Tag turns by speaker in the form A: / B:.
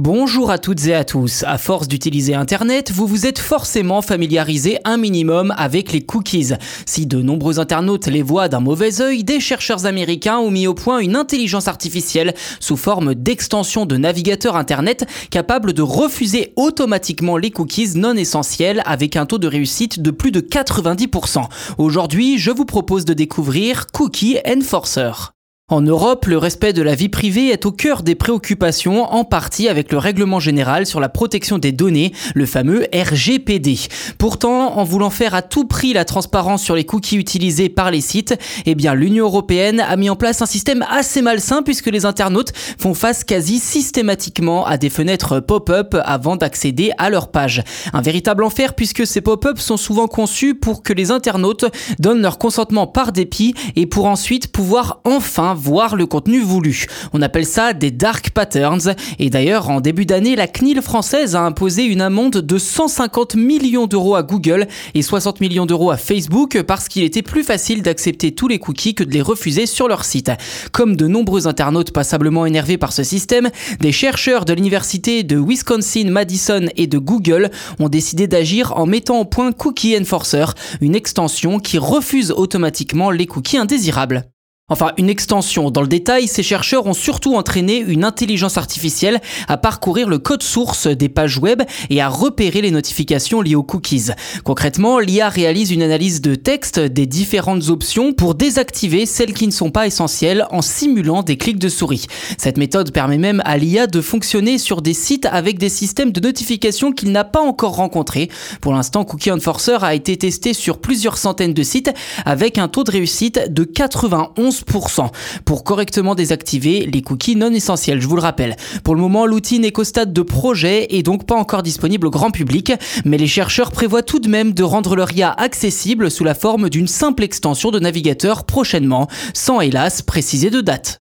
A: Bonjour à toutes et à tous. À force d'utiliser Internet, vous vous êtes forcément familiarisé un minimum avec les cookies. Si de nombreux internautes les voient d'un mauvais œil, des chercheurs américains ont mis au point une intelligence artificielle sous forme d'extension de navigateur Internet capable de refuser automatiquement les cookies non essentiels avec un taux de réussite de plus de 90%. Aujourd'hui, je vous propose de découvrir Cookie Enforcer. En Europe, le respect de la vie privée est au cœur des préoccupations, en partie avec le règlement général sur la protection des données, le fameux RGPD. Pourtant, en voulant faire à tout prix la transparence sur les cookies utilisés par les sites, eh bien, l'Union européenne a mis en place un système assez malsain puisque les internautes font face quasi systématiquement à des fenêtres pop-up avant d'accéder à leur page. Un véritable enfer puisque ces pop-up sont souvent conçus pour que les internautes donnent leur consentement par dépit et pour ensuite pouvoir enfin voir le contenu voulu. On appelle ça des dark patterns et d'ailleurs en début d'année la CNIL française a imposé une amende de 150 millions d'euros à Google et 60 millions d'euros à Facebook parce qu'il était plus facile d'accepter tous les cookies que de les refuser sur leur site. Comme de nombreux internautes passablement énervés par ce système, des chercheurs de l'université de Wisconsin-Madison et de Google ont décidé d'agir en mettant au point Cookie Enforcer, une extension qui refuse automatiquement les cookies indésirables. Enfin, une extension. Dans le détail, ces chercheurs ont surtout entraîné une intelligence artificielle à parcourir le code source des pages web et à repérer les notifications liées aux cookies. Concrètement, l'IA réalise une analyse de texte des différentes options pour désactiver celles qui ne sont pas essentielles en simulant des clics de souris. Cette méthode permet même à l'IA de fonctionner sur des sites avec des systèmes de notification qu'il n'a pas encore rencontrés. Pour l'instant, Cookie Enforcer a été testé sur plusieurs centaines de sites avec un taux de réussite de 91 pour correctement désactiver les cookies non essentiels, je vous le rappelle. Pour le moment, l'outil n'est qu'au stade de projet et donc pas encore disponible au grand public, mais les chercheurs prévoient tout de même de rendre leur IA accessible sous la forme d'une simple extension de navigateur prochainement, sans hélas préciser de date.